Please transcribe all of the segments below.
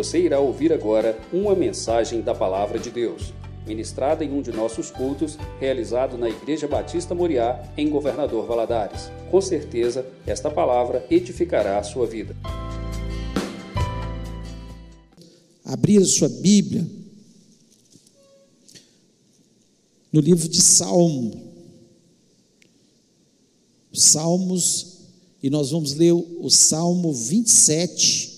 Você irá ouvir agora uma mensagem da Palavra de Deus, ministrada em um de nossos cultos, realizado na Igreja Batista Moriá, em Governador Valadares. Com certeza, esta palavra edificará a sua vida. Abrir a sua Bíblia no livro de Salmo. Salmos, e nós vamos ler o Salmo 27,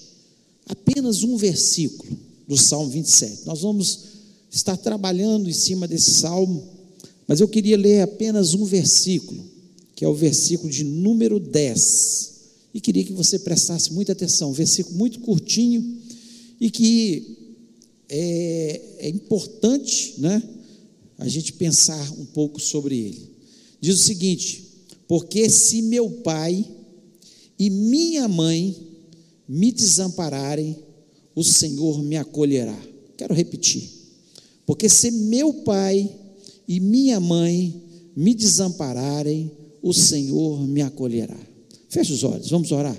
apenas um versículo do Salmo 27. Nós vamos estar trabalhando em cima desse salmo, mas eu queria ler apenas um versículo, que é o versículo de número 10. E queria que você prestasse muita atenção, um versículo muito curtinho e que é, é importante, né? A gente pensar um pouco sobre ele. Diz o seguinte: porque se meu pai e minha mãe me desampararem, o Senhor me acolherá. Quero repetir. Porque se meu pai e minha mãe me desampararem, o Senhor me acolherá. Feche os olhos, vamos orar.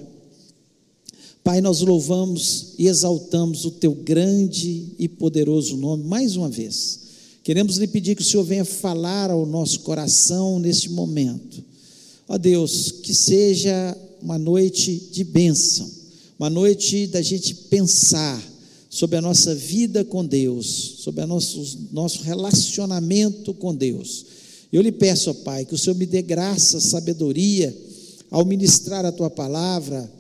Pai, nós louvamos e exaltamos o teu grande e poderoso nome mais uma vez. Queremos lhe pedir que o Senhor venha falar ao nosso coração neste momento Ó Deus, que seja uma noite de bênção, uma noite da gente pensar sobre a nossa vida com Deus, sobre o nosso, nosso relacionamento com Deus. Eu lhe peço, ó Pai, que o Senhor me dê graça, sabedoria ao ministrar a tua palavra,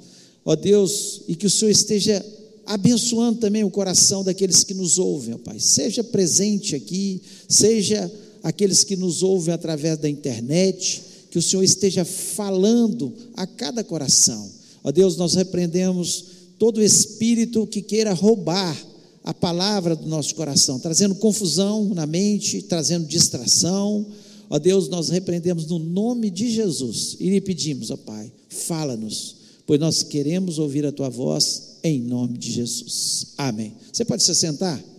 ó Deus, e que o Senhor esteja abençoando também o coração daqueles que nos ouvem, ó Pai. Seja presente aqui, seja aqueles que nos ouvem através da internet que o Senhor esteja falando a cada coração. Ó Deus, nós repreendemos todo espírito que queira roubar a palavra do nosso coração, trazendo confusão na mente, trazendo distração. Ó Deus, nós repreendemos no nome de Jesus e lhe pedimos, ó Pai, fala-nos, pois nós queremos ouvir a tua voz em nome de Jesus. Amém. Você pode se sentar?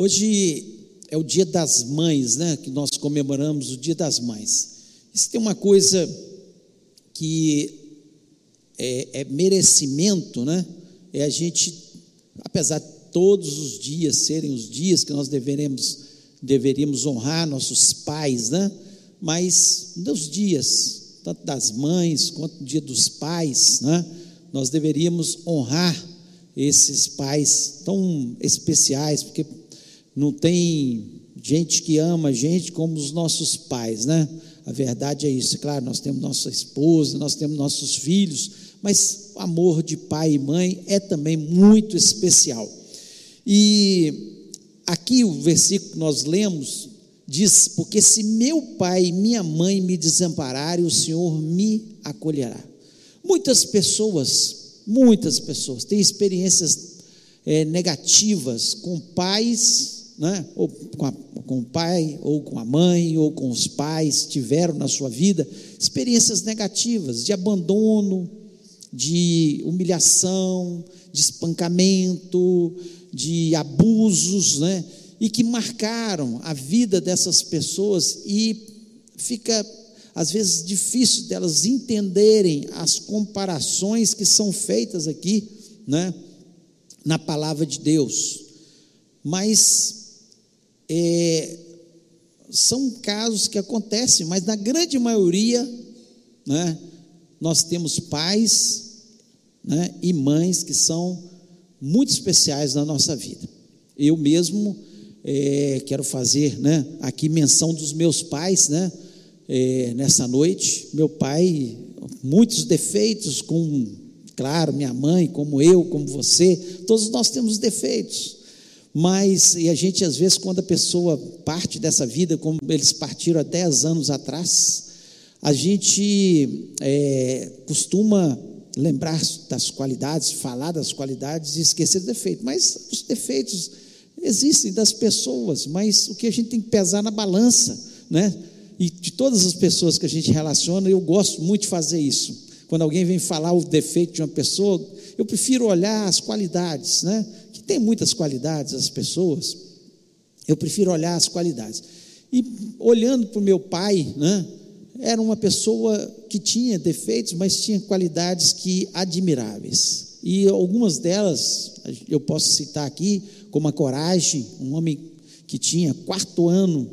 Hoje é o dia das mães, né? Que nós comemoramos o dia das mães. Se tem uma coisa que é, é merecimento, né? É a gente, apesar de todos os dias serem os dias que nós deveremos, deveríamos honrar nossos pais, né? Mas nos dias, tanto das mães quanto no dia dos pais, né? Nós deveríamos honrar esses pais tão especiais, porque não tem gente que ama a gente como os nossos pais, né? A verdade é isso. Claro, nós temos nossa esposa, nós temos nossos filhos, mas o amor de pai e mãe é também muito especial. E aqui o versículo que nós lemos diz: Porque se meu pai e minha mãe me desampararem, o Senhor me acolherá. Muitas pessoas, muitas pessoas têm experiências é, negativas com pais né, ou com, a, com o pai, ou com a mãe, ou com os pais, tiveram na sua vida experiências negativas de abandono, de humilhação, de espancamento, de abusos, né, e que marcaram a vida dessas pessoas e fica às vezes difícil delas entenderem as comparações que são feitas aqui, né, na palavra de Deus. Mas é, são casos que acontecem, mas na grande maioria, né, nós temos pais né, e mães que são muito especiais na nossa vida. Eu mesmo é, quero fazer né, aqui menção dos meus pais né, é, nessa noite. Meu pai, muitos defeitos, com, claro, minha mãe, como eu, como você, todos nós temos defeitos. Mas, e a gente às vezes, quando a pessoa parte dessa vida, como eles partiram há 10 anos atrás, a gente é, costuma lembrar das qualidades, falar das qualidades e esquecer do defeito. Mas os defeitos existem das pessoas, mas o que a gente tem que pesar na balança, né? E de todas as pessoas que a gente relaciona, eu gosto muito de fazer isso. Quando alguém vem falar o defeito de uma pessoa, eu prefiro olhar as qualidades, né? Tem muitas qualidades as pessoas, eu prefiro olhar as qualidades. E olhando para o meu pai, né, era uma pessoa que tinha defeitos, mas tinha qualidades que admiráveis. E algumas delas eu posso citar aqui, como a coragem, um homem que tinha quarto ano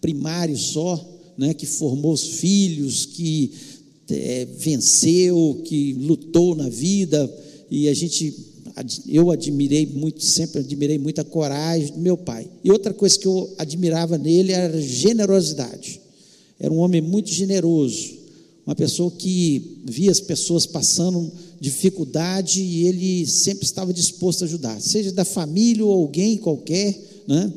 primário só, né, que formou os filhos, que é, venceu, que lutou na vida, e a gente, eu admirei muito, sempre admirei muito a coragem do meu pai. E outra coisa que eu admirava nele era a generosidade. Era um homem muito generoso, uma pessoa que via as pessoas passando dificuldade e ele sempre estava disposto a ajudar, seja da família ou alguém qualquer, né?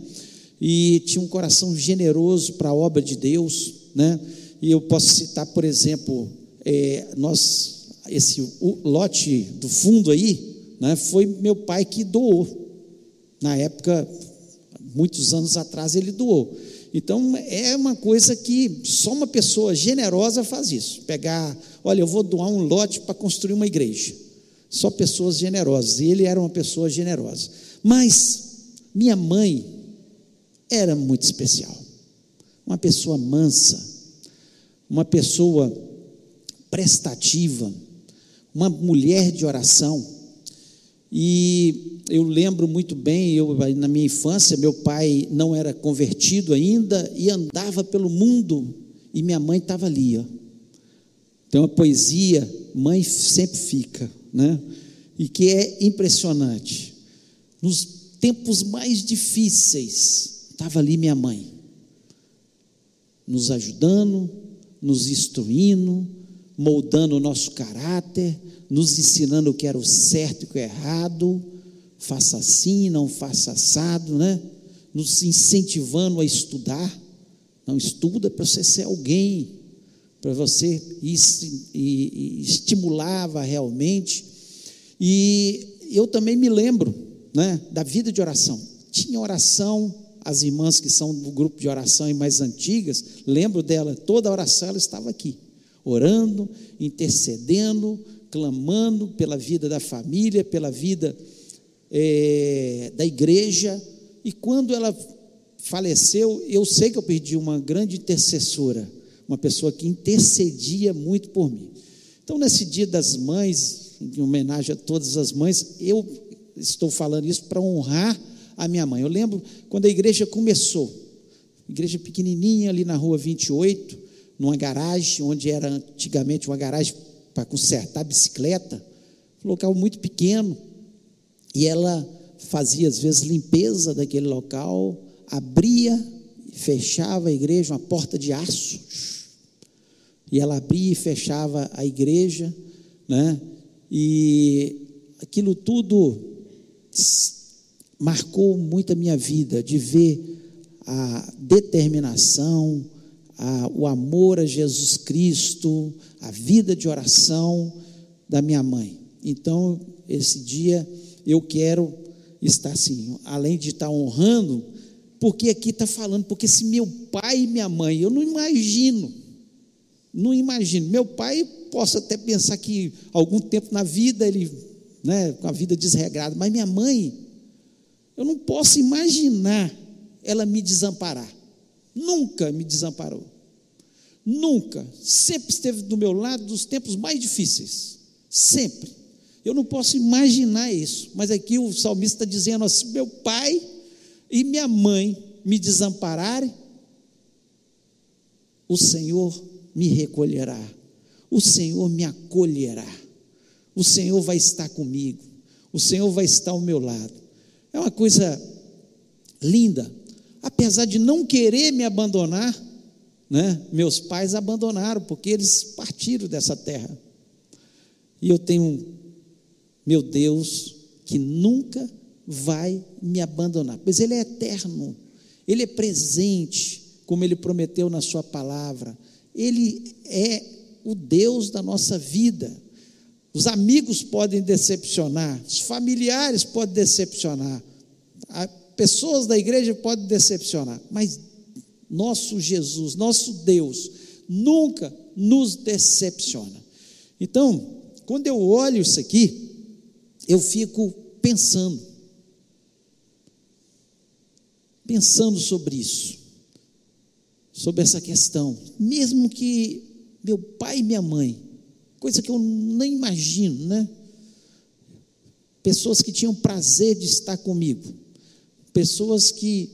E tinha um coração generoso para a obra de Deus, né? E eu posso citar, por exemplo, é, nós, esse lote do fundo aí, né, foi meu pai que doou. Na época, muitos anos atrás, ele doou. Então, é uma coisa que só uma pessoa generosa faz isso. Pegar, olha, eu vou doar um lote para construir uma igreja. Só pessoas generosas. E ele era uma pessoa generosa. Mas, minha mãe era muito especial. Uma pessoa mansa, uma pessoa prestativa, uma mulher de oração. E eu lembro muito bem, eu na minha infância, meu pai não era convertido ainda e andava pelo mundo e minha mãe estava ali, ó. Tem uma poesia, mãe sempre fica, né? E que é impressionante. Nos tempos mais difíceis, estava ali minha mãe, nos ajudando, nos instruindo, moldando o nosso caráter, nos ensinando o que era o certo e o que é errado, faça assim, não faça assado, né? Nos incentivando a estudar. Não estuda para você ser alguém, para você e, e, estimulava realmente. E eu também me lembro, né, da vida de oração. Tinha oração, as irmãs que são do grupo de oração e mais antigas, lembro dela, toda oração ela estava aqui orando, intercedendo, clamando pela vida da família, pela vida é, da igreja. E quando ela faleceu, eu sei que eu perdi uma grande intercessora, uma pessoa que intercedia muito por mim. Então, nesse dia das mães, em homenagem a todas as mães, eu estou falando isso para honrar a minha mãe. Eu lembro quando a igreja começou, igreja pequenininha ali na rua 28, numa garagem, onde era antigamente uma garagem para consertar bicicleta, um local muito pequeno, e ela fazia às vezes limpeza daquele local, abria e fechava a igreja, uma porta de aço, e ela abria e fechava a igreja, né? E aquilo tudo marcou muito a minha vida, de ver a determinação, a, o amor a Jesus Cristo, a vida de oração da minha mãe. Então, esse dia eu quero estar assim, além de estar honrando, porque aqui está falando, porque se meu pai e minha mãe, eu não imagino, não imagino, meu pai posso até pensar que algum tempo na vida ele, né, com a vida desregrada, mas minha mãe, eu não posso imaginar ela me desamparar. Nunca me desamparou. Nunca. Sempre esteve do meu lado nos tempos mais difíceis. Sempre. Eu não posso imaginar isso. Mas aqui o salmista está dizendo assim: meu pai e minha mãe me desampararem, o Senhor me recolherá. O Senhor me acolherá. O Senhor vai estar comigo. O Senhor vai estar ao meu lado. É uma coisa linda apesar de não querer me abandonar, né, meus pais abandonaram, porque eles partiram dessa terra. E eu tenho, meu Deus, que nunca vai me abandonar, pois Ele é eterno, Ele é presente, como Ele prometeu na Sua palavra, Ele é o Deus da nossa vida. Os amigos podem decepcionar, os familiares podem decepcionar, pessoas da igreja podem decepcionar, mas nosso Jesus, nosso Deus, nunca nos decepciona. Então, quando eu olho isso aqui, eu fico pensando, pensando sobre isso. sobre essa questão. Mesmo que meu pai e minha mãe, coisa que eu nem imagino, né? Pessoas que tinham prazer de estar comigo, pessoas que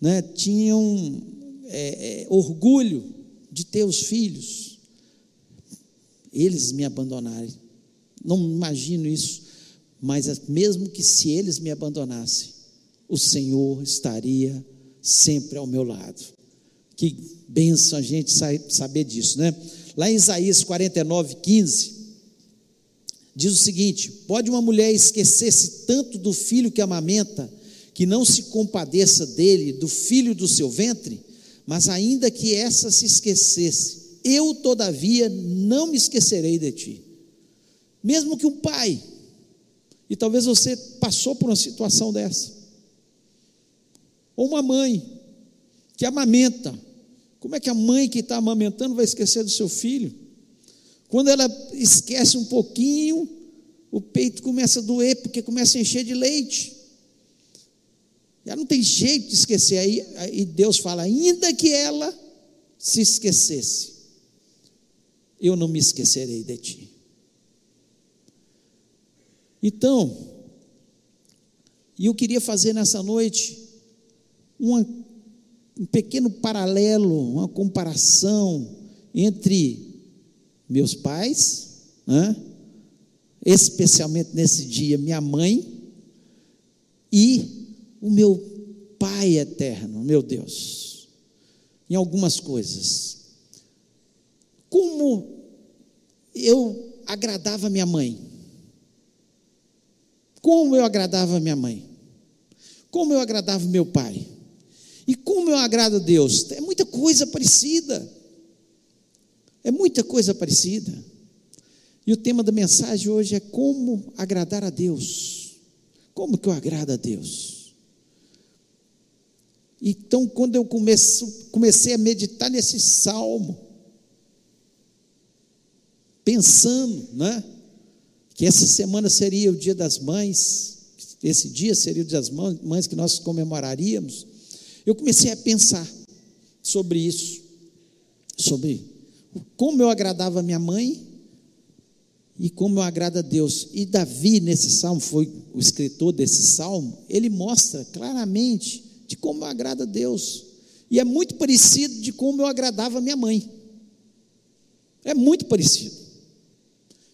né, tinham é, é, orgulho de ter os filhos, eles me abandonarem. Não imagino isso, mas mesmo que se eles me abandonassem, o Senhor estaria sempre ao meu lado. Que benção a gente saber disso, né? Lá em Isaías 49, 15, diz o seguinte: Pode uma mulher esquecer-se tanto do filho que amamenta, que não se compadeça dele, do filho do seu ventre? Mas ainda que essa se esquecesse, eu todavia não me esquecerei de ti. Mesmo que um pai, e talvez você passou por uma situação dessa, ou uma mãe que amamenta, como é que a mãe que está amamentando vai esquecer do seu filho? Quando ela esquece um pouquinho, o peito começa a doer, porque começa a encher de leite. Já não tem jeito de esquecer. Aí, aí Deus fala: ainda que ela se esquecesse, eu não me esquecerei de ti. Então, e eu queria fazer nessa noite uma um pequeno paralelo, uma comparação entre meus pais, né? especialmente nesse dia, minha mãe, e o meu Pai eterno, meu Deus, em algumas coisas. Como eu agradava minha mãe? Como eu agradava minha mãe? Como eu agradava meu pai? E como eu agrado a Deus? É muita coisa parecida. É muita coisa parecida. E o tema da mensagem hoje é como agradar a Deus. Como que eu agrado a Deus? Então, quando eu começo, comecei a meditar nesse salmo, pensando, né? Que essa semana seria o dia das mães, esse dia seria o dia das mães que nós comemoraríamos. Eu comecei a pensar sobre isso, sobre como eu agradava minha mãe e como eu agrado a Deus. E Davi, nesse salmo, foi o escritor desse salmo, ele mostra claramente de como eu agrado a Deus. E é muito parecido de como eu agradava minha mãe. É muito parecido.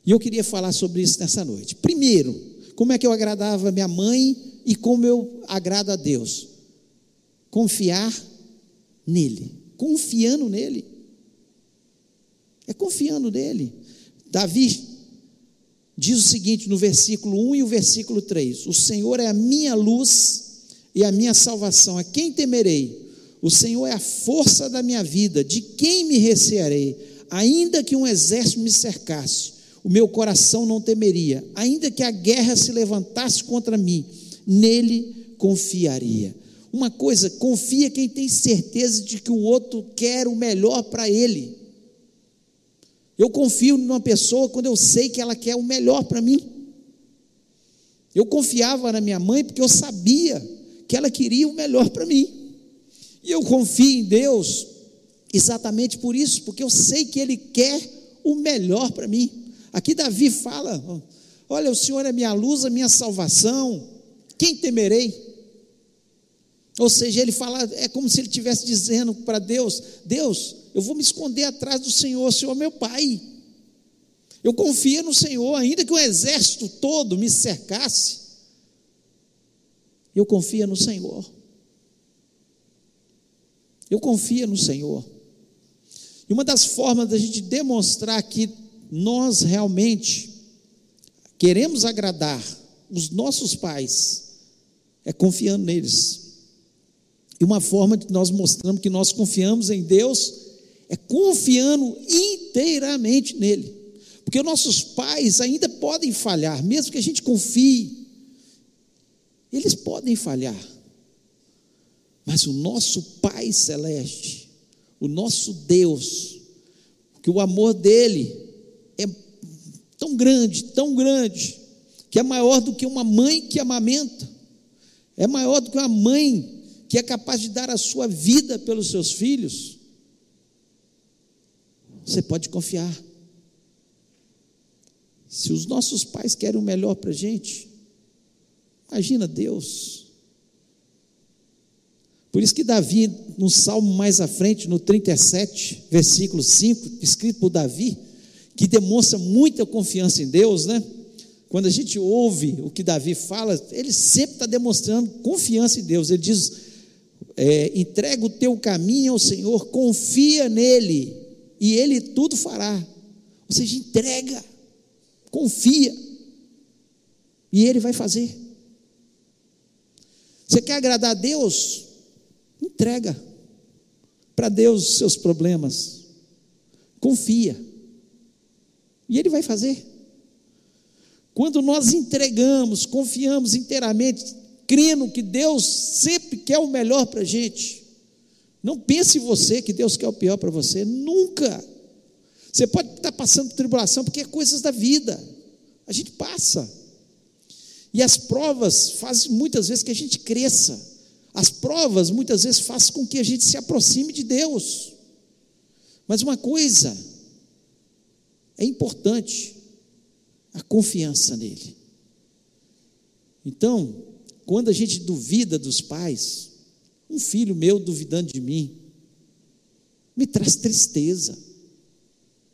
E eu queria falar sobre isso nessa noite. Primeiro, como é que eu agradava minha mãe e como eu agrado a Deus confiar nele, confiando nele. É confiando nele. Davi diz o seguinte no versículo 1 e o versículo 3: O Senhor é a minha luz e a minha salvação, a quem temerei? O Senhor é a força da minha vida, de quem me recearei? Ainda que um exército me cercasse, o meu coração não temeria, ainda que a guerra se levantasse contra mim, nele confiaria. Uma coisa, confia quem tem certeza de que o outro quer o melhor para ele. Eu confio numa pessoa quando eu sei que ela quer o melhor para mim. Eu confiava na minha mãe porque eu sabia que ela queria o melhor para mim. E eu confio em Deus exatamente por isso, porque eu sei que Ele quer o melhor para mim. Aqui Davi fala: Olha, o Senhor é minha luz, a minha salvação, quem temerei? Ou seja, ele fala, é como se ele estivesse dizendo para Deus: Deus, eu vou me esconder atrás do Senhor, o Senhor é meu Pai. Eu confio no Senhor, ainda que o exército todo me cercasse, eu confio no Senhor. Eu confio no Senhor. E uma das formas da gente demonstrar que nós realmente queremos agradar os nossos pais é confiando neles. E uma forma de nós mostramos que nós confiamos em Deus é confiando inteiramente nele. Porque nossos pais ainda podem falhar, mesmo que a gente confie, eles podem falhar. Mas o nosso Pai Celeste, o nosso Deus, que o amor dele é tão grande, tão grande, que é maior do que uma mãe que amamenta, é maior do que uma mãe que é capaz de dar a sua vida pelos seus filhos, você pode confiar. Se os nossos pais querem o melhor para a gente, imagina Deus. Por isso que Davi, no salmo mais à frente, no 37, versículo 5, escrito por Davi, que demonstra muita confiança em Deus, né? Quando a gente ouve o que Davi fala, ele sempre está demonstrando confiança em Deus. Ele diz: é, entrega o teu caminho ao Senhor, confia nele, e ele tudo fará. Ou seja, entrega, confia, e ele vai fazer. Você quer agradar a Deus? Entrega para Deus os seus problemas, confia, e ele vai fazer. Quando nós entregamos, confiamos inteiramente, crendo que Deus sempre quer o melhor para a gente. Não pense você que Deus quer o pior para você, nunca. Você pode estar passando por tribulação porque é coisas da vida, a gente passa. E as provas fazem muitas vezes que a gente cresça. As provas muitas vezes fazem com que a gente se aproxime de Deus. Mas uma coisa é importante: a confiança nele. Então, quando a gente duvida dos pais, um filho meu duvidando de mim, me traz tristeza.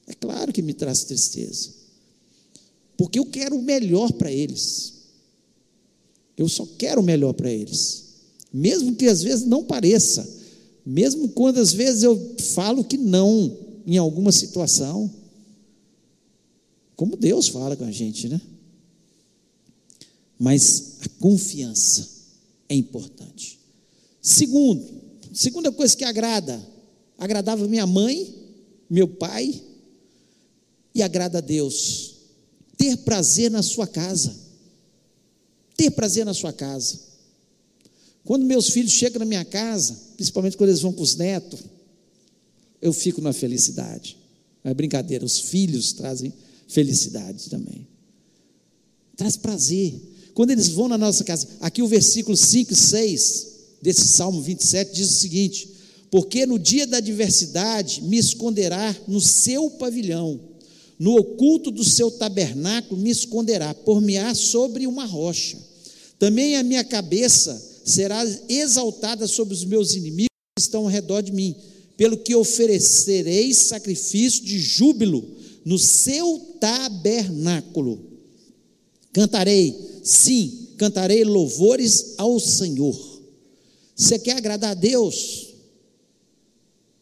É claro que me traz tristeza. Porque eu quero o melhor para eles. Eu só quero o melhor para eles. Mesmo que às vezes não pareça. Mesmo quando às vezes eu falo que não em alguma situação. Como Deus fala com a gente, né? Mas a confiança é importante. Segundo, segunda coisa que agrada, agradava minha mãe, meu pai e agrada a Deus. Ter prazer na sua casa. Ter prazer na sua casa. Quando meus filhos chegam na minha casa, principalmente quando eles vão com os netos, eu fico na felicidade. Não é brincadeira, os filhos trazem felicidade também. Traz prazer. Quando eles vão na nossa casa, aqui o versículo 5 e 6 desse Salmo 27 diz o seguinte: Porque no dia da adversidade me esconderá no seu pavilhão, no oculto do seu tabernáculo me esconderá, por-me-á sobre uma rocha. Também a minha cabeça será exaltada sobre os meus inimigos que estão ao redor de mim, pelo que oferecerei sacrifício de júbilo no seu tabernáculo. Cantarei, sim, cantarei louvores ao Senhor. Você quer agradar a Deus?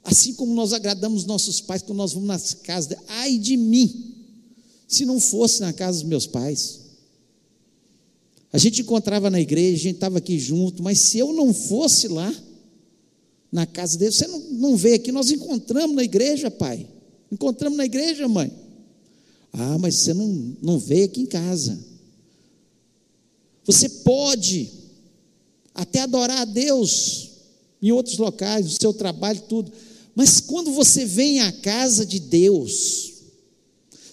Assim como nós agradamos nossos pais quando nós vamos nas casas, ai de mim, se não fosse na casa dos meus pais. A gente encontrava na igreja, a gente estava aqui junto, mas se eu não fosse lá, na casa deles, você não, não veio aqui, nós encontramos na igreja, pai. Encontramos na igreja, mãe. Ah, mas você não, não veio aqui em casa. Você pode até adorar a Deus em outros locais, no seu trabalho, tudo. Mas quando você vem à casa de Deus,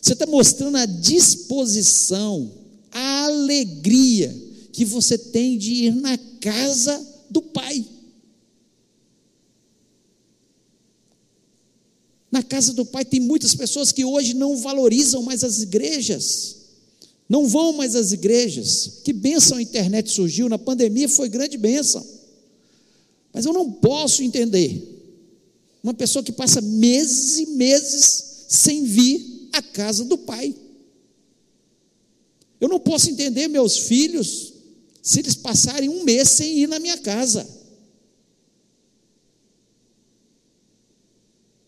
você está mostrando a disposição, a alegria que você tem de ir na casa do Pai. Na casa do Pai tem muitas pessoas que hoje não valorizam mais as igrejas, não vão mais às igrejas. Que bênção a internet surgiu, na pandemia foi grande bênção. Mas eu não posso entender uma pessoa que passa meses e meses sem vir à casa do Pai. Eu não posso entender meus filhos se eles passarem um mês sem ir na minha casa.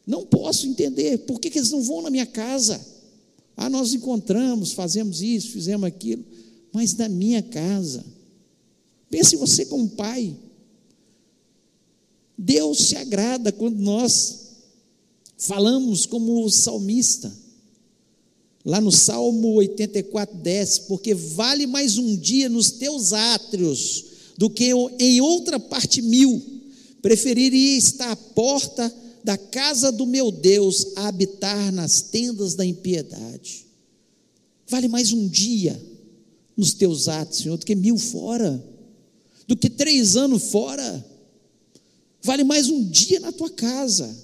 Não posso entender por que, que eles não vão na minha casa. Ah, nós encontramos, fazemos isso, fizemos aquilo, mas na minha casa. Pense você como pai. Deus se agrada quando nós falamos como o salmista, lá no Salmo 84, 10, porque vale mais um dia nos teus átrios do que em outra parte mil. Preferiria estar à porta da casa do meu Deus a habitar nas tendas da impiedade. Vale mais um dia nos teus atos, Senhor, do que mil fora, do que três anos fora. Vale mais um dia na tua casa.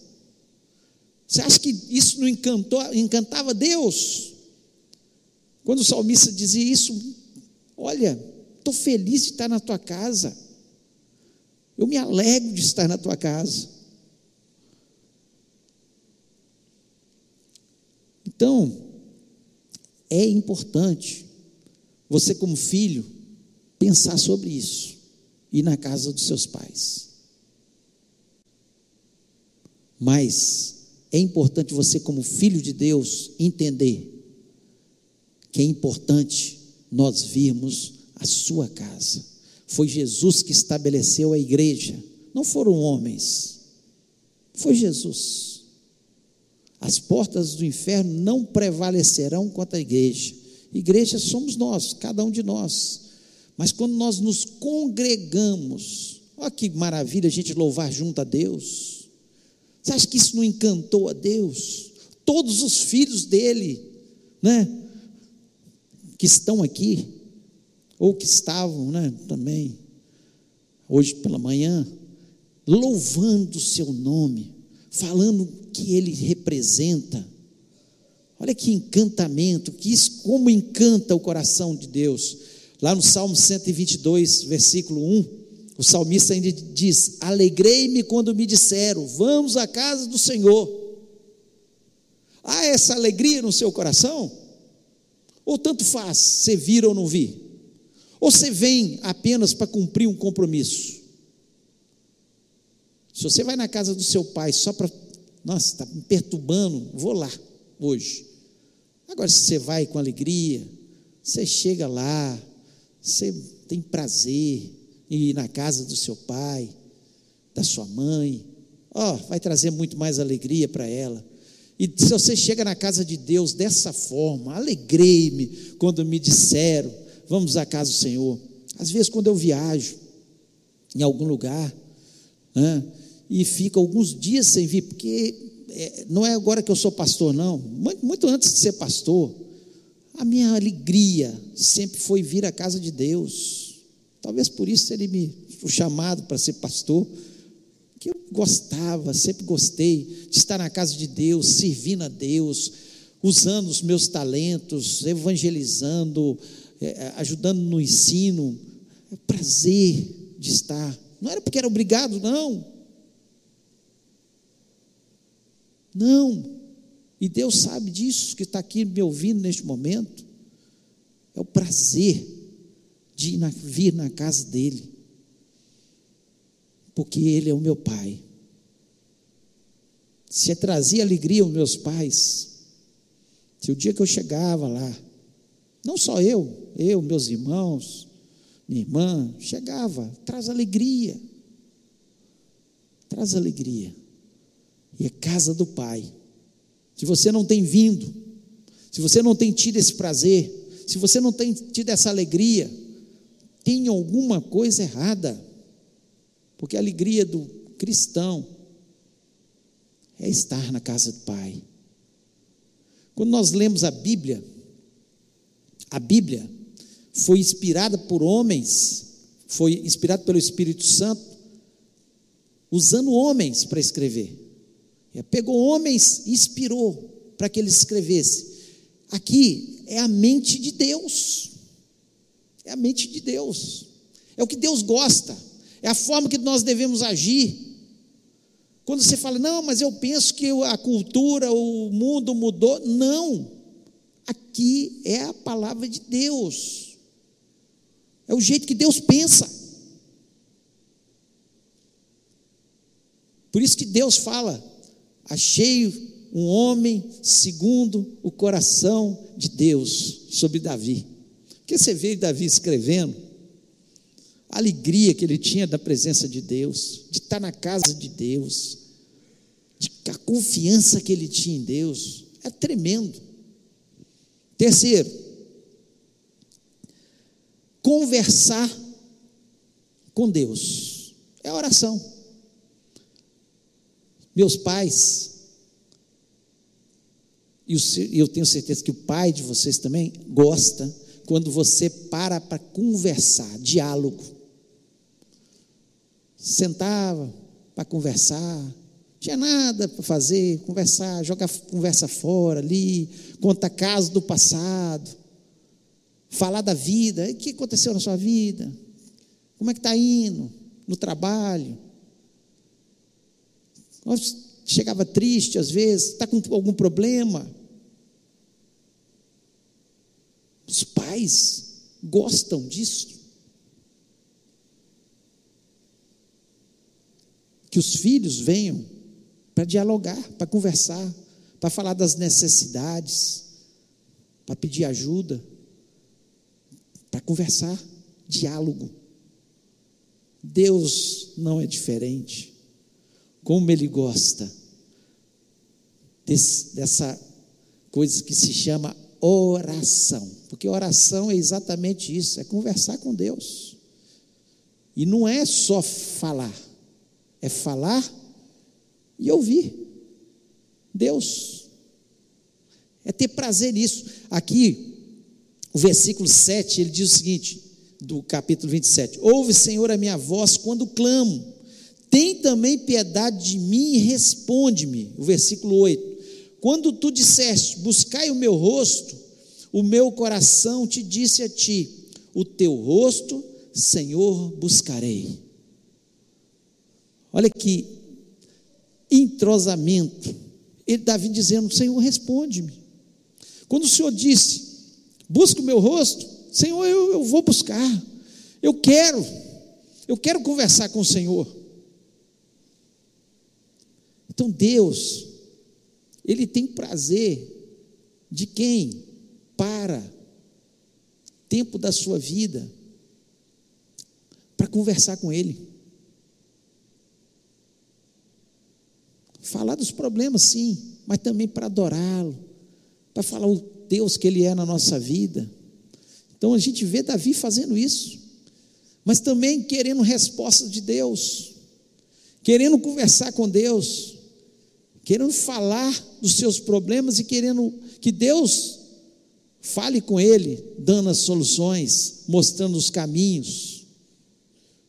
Você acha que isso não encantou, encantava Deus? Quando o salmista dizia isso, olha, estou feliz de estar na tua casa, eu me alegro de estar na tua casa. Então, é importante você, como filho, pensar sobre isso, ir na casa dos seus pais. Mas é importante você, como filho de Deus, entender que é importante nós virmos a sua casa. Foi Jesus que estabeleceu a igreja, não foram homens, foi Jesus. As portas do inferno não prevalecerão contra a igreja. Igreja somos nós, cada um de nós. Mas quando nós nos congregamos, olha que maravilha a gente louvar junto a Deus. Você acha que isso não encantou a Deus? Todos os filhos dele, né? Que estão aqui, ou que estavam, né? Também, hoje pela manhã, louvando o seu nome, falando que ele representa. Olha que encantamento, que isso, como encanta o coração de Deus. Lá no Salmo 122, versículo 1, o salmista ainda diz: Alegrei-me quando me disseram, vamos à casa do Senhor. Há essa alegria no seu coração? Ou tanto faz, você vir ou não vir? Ou você vem apenas para cumprir um compromisso? Se você vai na casa do seu pai só para, nossa, está me perturbando, vou lá hoje. Agora, se você vai com alegria, você chega lá, você tem prazer ir na casa do seu pai, da sua mãe, ó, oh, vai trazer muito mais alegria para ela. E se você chega na casa de Deus dessa forma, alegrei-me quando me disseram, vamos à casa do Senhor. Às vezes, quando eu viajo em algum lugar, né, e fico alguns dias sem vir, porque é, não é agora que eu sou pastor, não, muito antes de ser pastor, a minha alegria sempre foi vir à casa de Deus. Talvez por isso ele me foi chamado para ser pastor, que eu gostava, sempre gostei de estar na casa de Deus, servindo a Deus, usando os meus talentos, evangelizando, é, ajudando no ensino. É prazer de estar. Não era porque era obrigado, não. Não. E Deus sabe disso, que está aqui me ouvindo neste momento. É o prazer de na, vir na casa dEle, porque Ele é o meu Pai. Se trazia alegria aos meus pais, se o dia que eu chegava lá, não só eu, eu, meus irmãos, minha irmã, chegava, traz alegria, traz alegria, e é casa do Pai se você não tem vindo, se você não tem tido esse prazer, se você não tem tido essa alegria, tem alguma coisa errada. Porque a alegria do cristão é estar na casa do Pai. Quando nós lemos a Bíblia, a Bíblia foi inspirada por homens, foi inspirada pelo Espírito Santo, usando homens para escrever. É, pegou homens e inspirou para que eles escrevessem. Aqui é a mente de Deus. É a mente de Deus. É o que Deus gosta. É a forma que nós devemos agir. Quando você fala, não, mas eu penso que a cultura, o mundo mudou. Não. Aqui é a palavra de Deus. É o jeito que Deus pensa. Por isso que Deus fala: achei um homem segundo o coração de Deus sobre Davi. Porque você vê Davi escrevendo, a alegria que ele tinha da presença de Deus, de estar na casa de Deus, de, a confiança que ele tinha em Deus, é tremendo. Terceiro, conversar com Deus, é oração. Meus pais, e eu tenho certeza que o pai de vocês também gosta quando você para para conversar, diálogo. Sentava para conversar, Tinha nada para fazer, conversar, jogar conversa fora ali, contar casos do passado, falar da vida, o que aconteceu na sua vida, como é que está indo no trabalho. Chegava triste às vezes, está com algum problema. Os pais gostam disso. Que os filhos venham para dialogar, para conversar, para falar das necessidades, para pedir ajuda, para conversar, diálogo. Deus não é diferente. Como Ele gosta desse, dessa coisa que se chama oração, porque oração é exatamente isso, é conversar com Deus. E não é só falar, é falar e ouvir. Deus. É ter prazer nisso. Aqui, o versículo 7, ele diz o seguinte, do capítulo 27: Ouve, Senhor, a minha voz quando clamo, tem também piedade de mim e responde-me. O versículo 8: Quando tu disseste, buscai o meu rosto, o meu coração te disse a ti, o teu rosto, Senhor, buscarei. Olha que entrosamento. Ele, Davi dizendo: Senhor, responde-me. Quando o Senhor disse: Busca o meu rosto, Senhor, eu, eu vou buscar. Eu quero, eu quero conversar com o Senhor. Então Deus, Ele tem prazer de quem para tempo da sua vida para conversar com Ele. Falar dos problemas, sim, mas também para adorá-lo, para falar o Deus que Ele é na nossa vida. Então a gente vê Davi fazendo isso, mas também querendo respostas de Deus, querendo conversar com Deus, querendo falar dos seus problemas e querendo que Deus fale com ele, dando as soluções, mostrando os caminhos.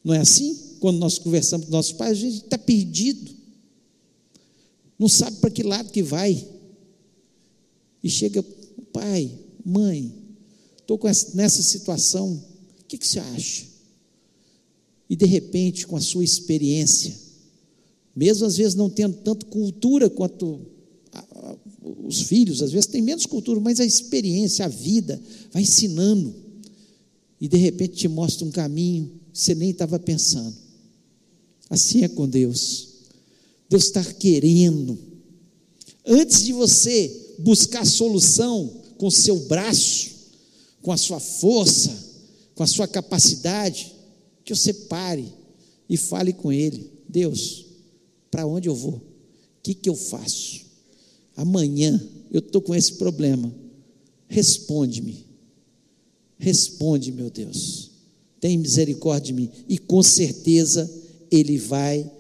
Não é assim? Quando nós conversamos com nossos pais, a gente está perdido não sabe para que lado que vai. E chega, pai, mãe, estou nessa situação, o que, que você acha? E de repente, com a sua experiência, mesmo às vezes não tendo tanto cultura quanto os filhos, às vezes tem menos cultura, mas a experiência, a vida, vai ensinando. E de repente te mostra um caminho que você nem estava pensando. Assim é com Deus. Deus está querendo. Antes de você buscar solução com seu braço, com a sua força, com a sua capacidade, que você pare e fale com Ele: Deus, para onde eu vou? O que, que eu faço? Amanhã eu estou com esse problema. Responde-me. Responde, meu Deus. Tem misericórdia de mim. E com certeza Ele vai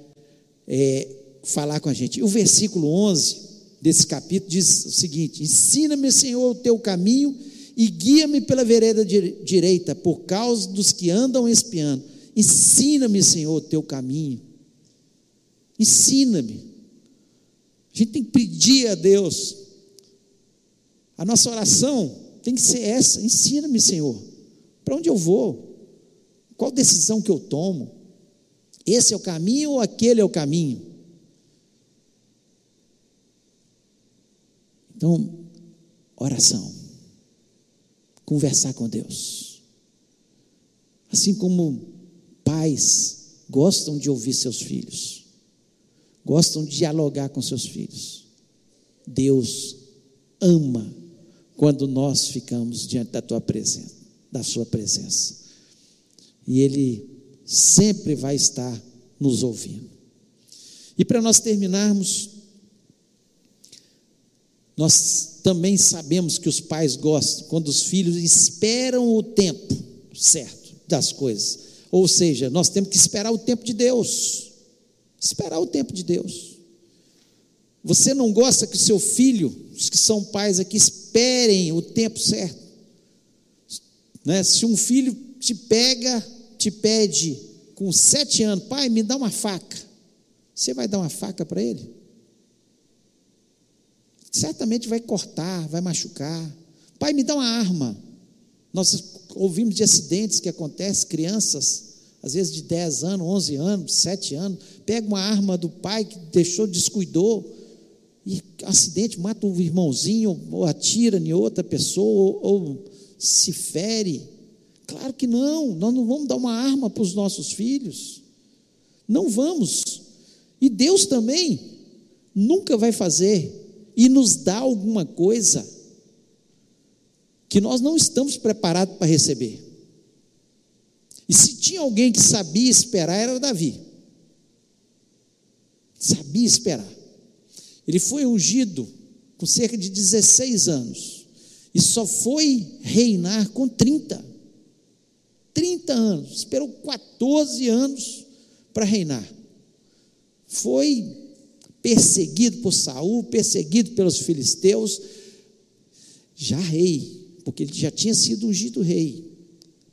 é, falar com a gente. O versículo 11 desse capítulo diz o seguinte: Ensina-me, Senhor, o teu caminho e guia-me pela vereda direita, por causa dos que andam espiando. Ensina-me, Senhor, o teu caminho. Ensina-me. A gente tem que pedir a Deus. A nossa oração tem que ser essa: ensina-me, Senhor. Para onde eu vou? Qual decisão que eu tomo? Esse é o caminho ou aquele é o caminho? Então, oração. Conversar com Deus. Assim como pais gostam de ouvir seus filhos, gostam de dialogar com seus filhos. Deus ama quando nós ficamos diante da tua presença, da sua presença. E ele sempre vai estar nos ouvindo. E para nós terminarmos, nós também sabemos que os pais gostam quando os filhos esperam o tempo certo das coisas. Ou seja, nós temos que esperar o tempo de Deus. Esperar o tempo de Deus. Você não gosta que o seu filho, os que são pais aqui, esperem o tempo certo. Né? Se um filho te pega, te pede com sete anos, pai, me dá uma faca. Você vai dar uma faca para ele? Certamente vai cortar, vai machucar. Pai, me dá uma arma. Nós ouvimos de acidentes que acontecem, crianças, às vezes de 10 anos, 11 anos, 7 anos, pega uma arma do pai que deixou, descuidou, e acidente, mata o irmãozinho, ou atira em outra pessoa, ou, ou se fere. Claro que não, nós não vamos dar uma arma para os nossos filhos. Não vamos. E Deus também nunca vai fazer e nos dá alguma coisa que nós não estamos preparados para receber. E se tinha alguém que sabia esperar, era Davi. Sabia esperar. Ele foi ungido com cerca de 16 anos e só foi reinar com 30. 30 anos, esperou 14 anos para reinar. Foi perseguido por Saul, perseguido pelos filisteus, já rei, porque ele já tinha sido ungido rei.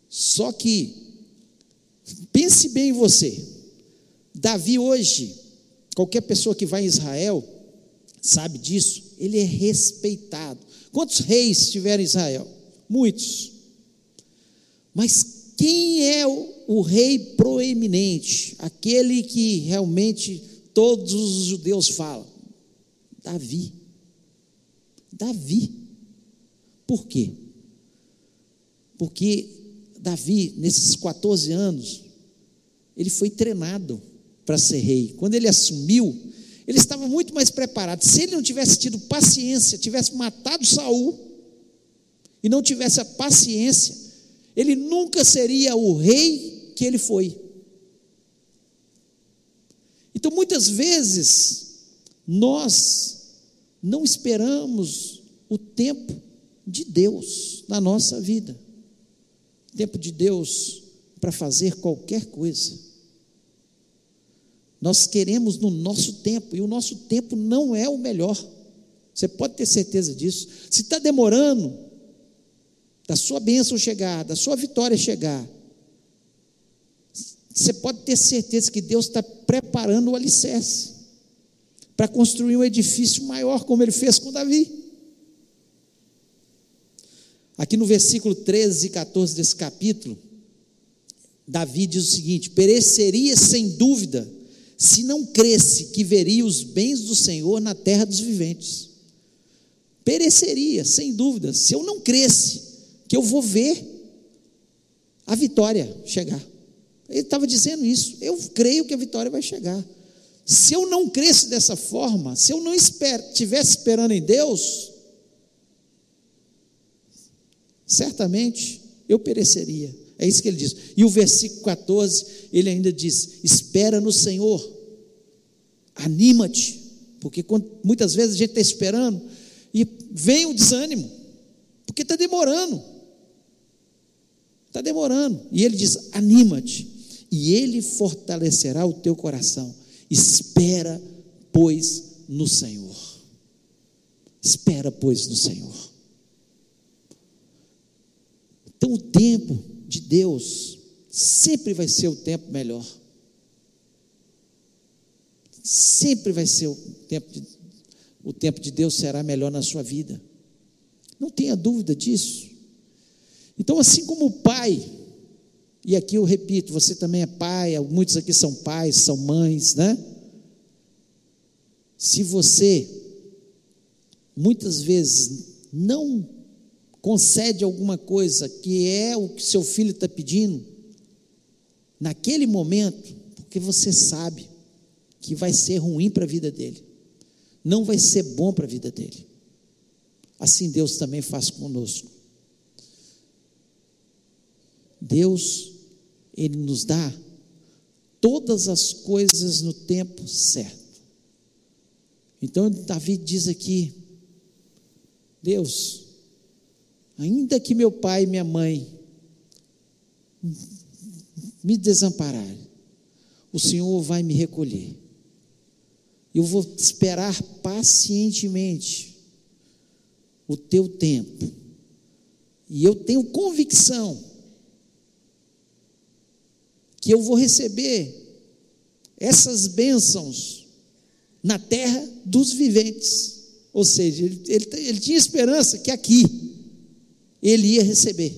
Só que pense bem em você. Davi hoje, qualquer pessoa que vai em Israel, sabe disso, ele é respeitado. Quantos reis tiveram em Israel? Muitos. Mas quem é o, o rei proeminente? Aquele que realmente todos os judeus falam? Davi. Davi. Por quê? Porque Davi, nesses 14 anos, ele foi treinado para ser rei. Quando ele assumiu, ele estava muito mais preparado. Se ele não tivesse tido paciência, tivesse matado Saul e não tivesse a paciência, ele nunca seria o rei que ele foi. Então, muitas vezes, nós não esperamos o tempo de Deus na nossa vida. Tempo de Deus para fazer qualquer coisa. Nós queremos no nosso tempo, e o nosso tempo não é o melhor. Você pode ter certeza disso. Se está demorando, da sua bênção chegar, da sua vitória chegar, você pode ter certeza que Deus está preparando o alicerce para construir um edifício maior, como ele fez com Davi. Aqui no versículo 13 e 14 desse capítulo, Davi diz o seguinte: pereceria sem dúvida se não cresce que veria os bens do Senhor na terra dos viventes. Pereceria, sem dúvida, se eu não cresce, que eu vou ver a vitória chegar. Ele estava dizendo isso. Eu creio que a vitória vai chegar. Se eu não cresço dessa forma, se eu não estivesse esperando em Deus, certamente eu pereceria. É isso que ele diz. E o versículo 14, ele ainda diz: Espera no Senhor, anima-te, porque muitas vezes a gente está esperando e vem o desânimo, porque está demorando. Está demorando. E ele diz: Anima-te, e ele fortalecerá o teu coração. Espera, pois, no Senhor. Espera, pois, no Senhor. Então, o tempo de Deus sempre vai ser o tempo melhor. Sempre vai ser o tempo de, o tempo de Deus será melhor na sua vida. Não tenha dúvida disso. Então, assim como o pai, e aqui eu repito, você também é pai, muitos aqui são pais, são mães, né? Se você muitas vezes não concede alguma coisa que é o que seu filho está pedindo, naquele momento, porque você sabe que vai ser ruim para a vida dele, não vai ser bom para a vida dele. Assim Deus também faz conosco. Deus, Ele nos dá todas as coisas no tempo certo. Então, Davi diz aqui: Deus, ainda que meu pai e minha mãe me desampararem, o Senhor vai me recolher. Eu vou esperar pacientemente o teu tempo. E eu tenho convicção que eu vou receber essas bênçãos na terra dos viventes. Ou seja, ele, ele, ele tinha esperança que aqui ele ia receber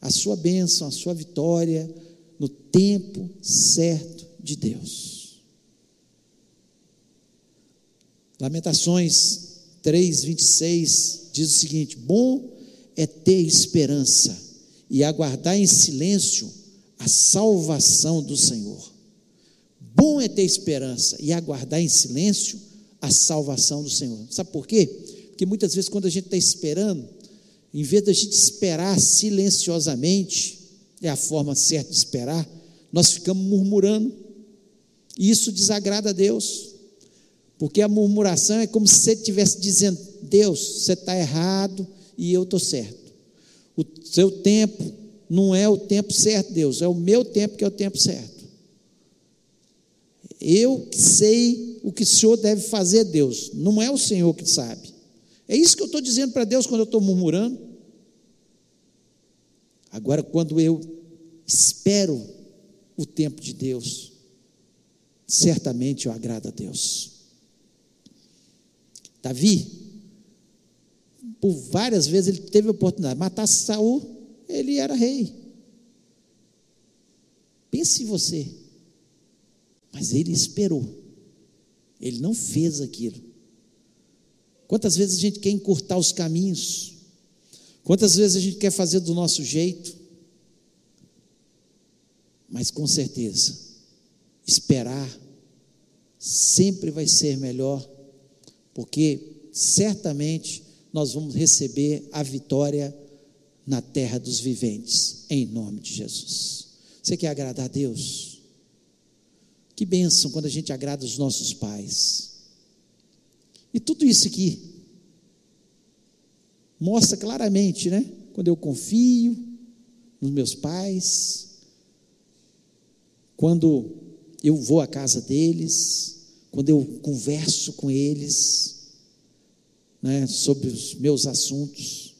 a sua bênção, a sua vitória, no tempo certo de Deus. Lamentações 3, 26 diz o seguinte: Bom é ter esperança e aguardar em silêncio a salvação do Senhor. Bom é ter esperança e aguardar em silêncio a salvação do Senhor. Sabe por quê? Porque muitas vezes, quando a gente está esperando, em vez da gente esperar silenciosamente, é a forma certa de esperar, nós ficamos murmurando, e isso desagrada a Deus, porque a murmuração é como se você estivesse dizendo: Deus, você está errado e eu estou certo. O seu tempo não é o tempo certo, Deus, é o meu tempo que é o tempo certo. Eu sei o que o Senhor deve fazer, Deus, não é o Senhor que sabe. É isso que eu estou dizendo para Deus quando eu estou murmurando. Agora, quando eu espero o tempo de Deus, certamente eu agrado a Deus. Davi, por várias vezes ele teve a oportunidade de matar Saul, ele era rei. Pense em você. Mas ele esperou. Ele não fez aquilo. Quantas vezes a gente quer encurtar os caminhos? Quantas vezes a gente quer fazer do nosso jeito? Mas com certeza, esperar sempre vai ser melhor, porque certamente nós vamos receber a vitória na terra dos viventes, em nome de Jesus. Você quer agradar a Deus? Que bênção quando a gente agrada os nossos pais. E tudo isso aqui mostra claramente, né? Quando eu confio nos meus pais, quando eu vou à casa deles, quando eu converso com eles, né, sobre os meus assuntos,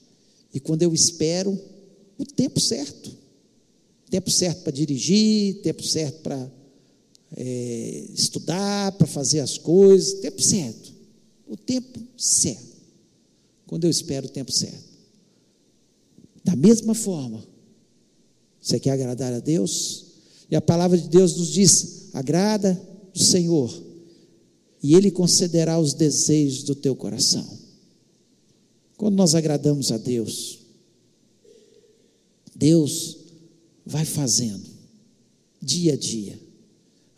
e quando eu espero o tempo certo tempo certo para dirigir, tempo certo para é, estudar, para fazer as coisas, tempo certo. O tempo certo. Quando eu espero o tempo certo. Da mesma forma, você quer agradar a Deus? E a palavra de Deus nos diz: agrada o Senhor, e Ele concederá os desejos do teu coração. Quando nós agradamos a Deus, Deus vai fazendo, dia a dia,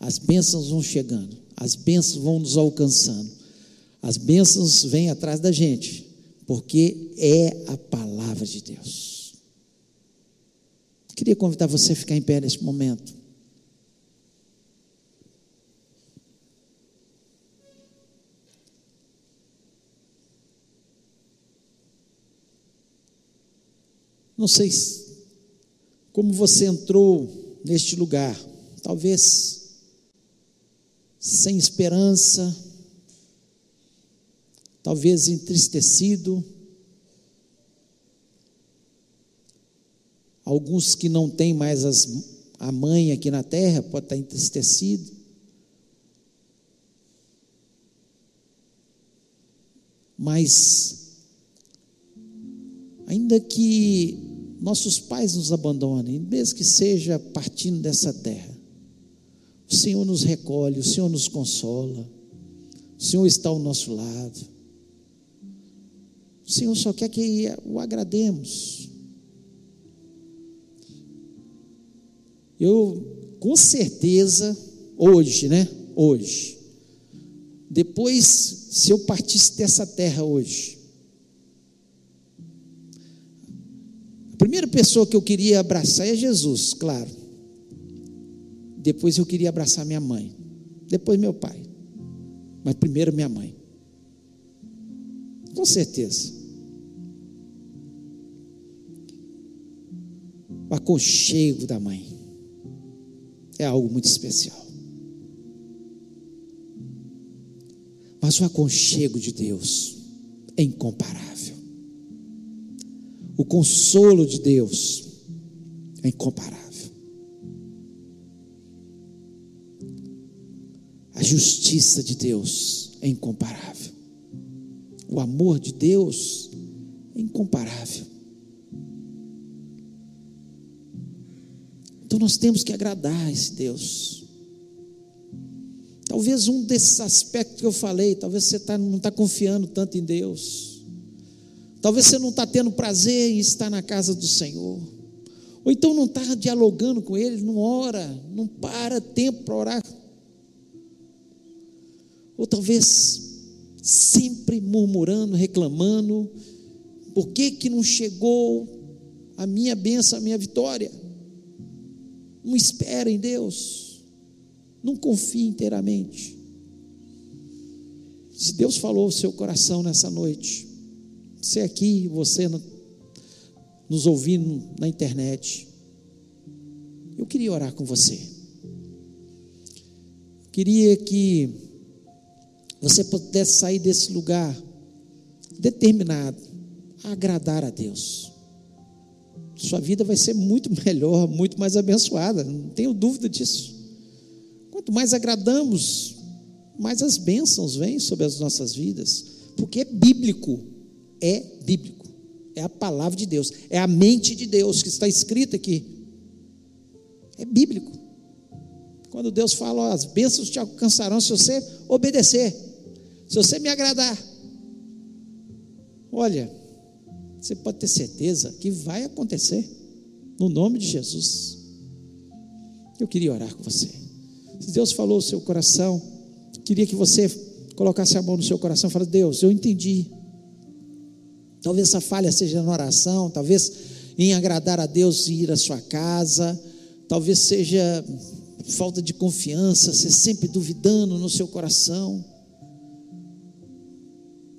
as bênçãos vão chegando, as bênçãos vão nos alcançando, as bênçãos vêm atrás da gente, porque é a palavra de Deus. Queria convidar você a ficar em pé neste momento. Não sei como você entrou neste lugar, talvez sem esperança, talvez entristecido. Alguns que não têm mais as, a mãe aqui na terra, pode estar entristecido. Mas, ainda que nossos pais nos abandonem, mesmo que seja partindo dessa terra, o Senhor nos recolhe, o Senhor nos consola, o Senhor está ao nosso lado. O Senhor só quer que o agrademos. Eu, com certeza, hoje, né? Hoje, depois, se eu partisse dessa terra hoje, a primeira pessoa que eu queria abraçar é Jesus, claro. Depois eu queria abraçar minha mãe. Depois meu pai. Mas primeiro minha mãe. Com certeza. O aconchego da mãe é algo muito especial. Mas o aconchego de Deus é incomparável. O consolo de Deus é incomparável. justiça de Deus é incomparável. O amor de Deus é incomparável. Então nós temos que agradar esse Deus. Talvez um desses aspectos que eu falei, talvez você tá, não está confiando tanto em Deus. Talvez você não está tendo prazer em estar na casa do Senhor. Ou então não está dialogando com Ele, não ora, não para tempo para orar. Ou talvez sempre murmurando, reclamando, por que, que não chegou a minha bênção, a minha vitória? Não espera em Deus, não confie inteiramente. Se Deus falou o seu coração nessa noite, você aqui, você nos ouvindo na internet, eu queria orar com você. Queria que você pudesse sair desse lugar determinado a agradar a Deus. Sua vida vai ser muito melhor, muito mais abençoada, não tenho dúvida disso. Quanto mais agradamos, mais as bênçãos vêm sobre as nossas vidas, porque é bíblico, é bíblico é a palavra de Deus, é a mente de Deus que está escrita aqui. É bíblico. Quando Deus fala, ó, as bênçãos te alcançarão se você obedecer, se você me agradar. Olha, você pode ter certeza que vai acontecer, no nome de Jesus. Eu queria orar com você. Se Deus falou o seu coração, queria que você colocasse a mão no seu coração e falasse: Deus, eu entendi. Talvez essa falha seja na oração, talvez em agradar a Deus e ir à sua casa, talvez seja falta de confiança, você sempre duvidando no seu coração.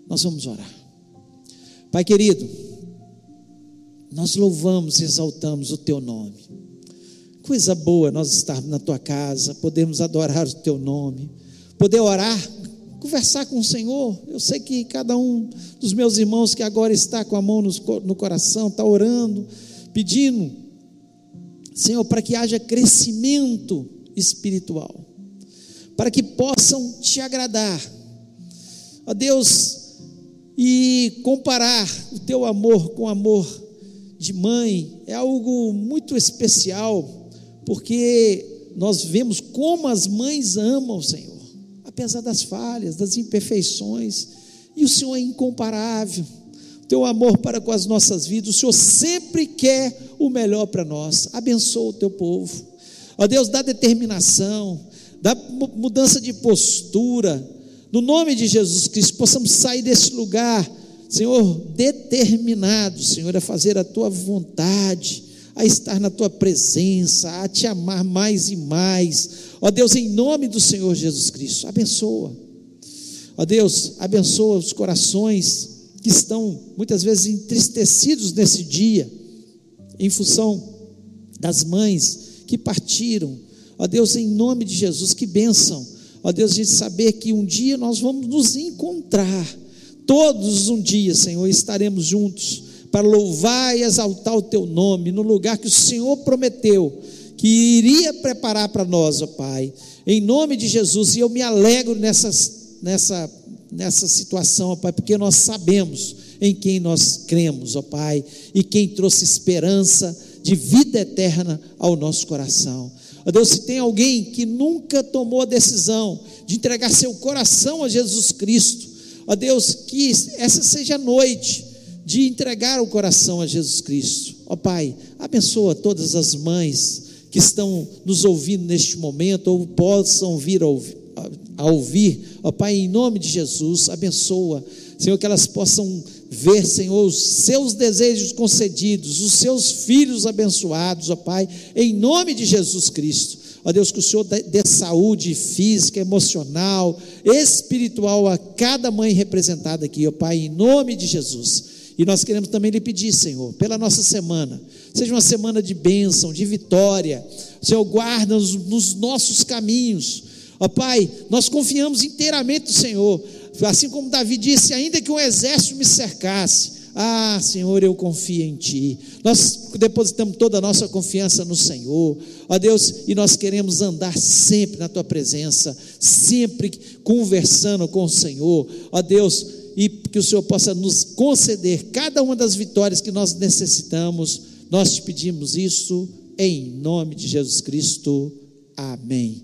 Nós vamos orar. Pai querido, nós louvamos e exaltamos o teu nome. Coisa boa nós estarmos na tua casa, podemos adorar o teu nome, poder orar conversar com o Senhor. Eu sei que cada um dos meus irmãos que agora está com a mão no, coração, está orando, pedindo, Senhor, para que haja crescimento espiritual, para que possam te agradar, ó Deus, e comparar o teu amor com o amor de mãe é algo muito especial, porque nós vemos como as mães amam o Senhor apesar das falhas, das imperfeições, e o Senhor é incomparável. O teu amor para com as nossas vidas, o Senhor sempre quer o melhor para nós. Abençoa o teu povo. Ó Deus, dá determinação, dá mudança de postura. No nome de Jesus Cristo, possamos sair desse lugar, Senhor, determinado, Senhor, a fazer a tua vontade, a estar na tua presença, a te amar mais e mais Ó Deus, em nome do Senhor Jesus Cristo, abençoa. Ó Deus, abençoa os corações que estão muitas vezes entristecidos nesse dia, em função das mães que partiram. Ó Deus, em nome de Jesus, que bênção. Ó Deus, gente saber que um dia nós vamos nos encontrar. Todos um dia, Senhor, estaremos juntos para louvar e exaltar o teu nome no lugar que o Senhor prometeu que iria preparar para nós, ó Pai, em nome de Jesus, e eu me alegro nessa, nessa, nessa situação, ó Pai, porque nós sabemos em quem nós cremos, ó Pai, e quem trouxe esperança de vida eterna ao nosso coração. Ó Deus, se tem alguém que nunca tomou a decisão de entregar seu coração a Jesus Cristo, ó Deus, que essa seja a noite de entregar o coração a Jesus Cristo. Ó Pai, abençoa todas as mães, que estão nos ouvindo neste momento ou possam vir a ouvir, a ouvir, ó Pai, em nome de Jesus, abençoa, Senhor, que elas possam ver, Senhor, os seus desejos concedidos, os seus filhos abençoados, ó Pai, em nome de Jesus Cristo. Ó Deus, que o Senhor dê saúde física, emocional, espiritual a cada mãe representada aqui, ó Pai, em nome de Jesus. E nós queremos também lhe pedir, Senhor, pela nossa semana, seja uma semana de bênção, de vitória. Senhor, guarda-nos nos nossos caminhos. Ó Pai, nós confiamos inteiramente no Senhor. Assim como Davi disse: ainda que um exército me cercasse, Ah, Senhor, eu confio em Ti. Nós depositamos toda a nossa confiança no Senhor, ó Deus, e nós queremos andar sempre na Tua presença, sempre conversando com o Senhor, ó Deus, e que o Senhor possa nos conceder cada uma das vitórias que nós necessitamos. Nós te pedimos isso em nome de Jesus Cristo. Amém.